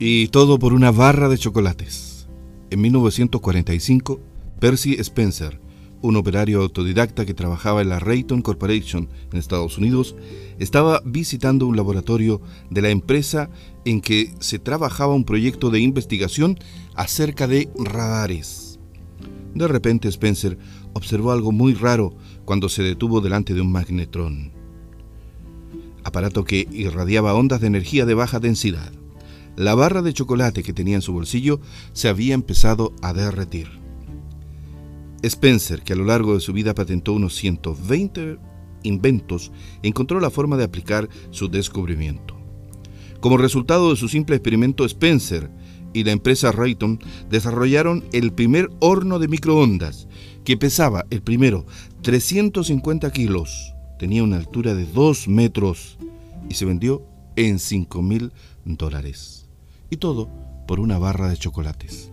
Y todo por una barra de chocolates. En 1945, Percy Spencer, un operario autodidacta que trabajaba en la Rayton Corporation en Estados Unidos, estaba visitando un laboratorio de la empresa en que se trabajaba un proyecto de investigación acerca de radares. De repente Spencer observó algo muy raro cuando se detuvo delante de un magnetrón, aparato que irradiaba ondas de energía de baja densidad. La barra de chocolate que tenía en su bolsillo se había empezado a derretir. Spencer, que a lo largo de su vida patentó unos 120 inventos, encontró la forma de aplicar su descubrimiento. Como resultado de su simple experimento, Spencer y la empresa Rayton desarrollaron el primer horno de microondas, que pesaba el primero 350 kilos, tenía una altura de 2 metros y se vendió en 5 mil dólares y todo por una barra de chocolates.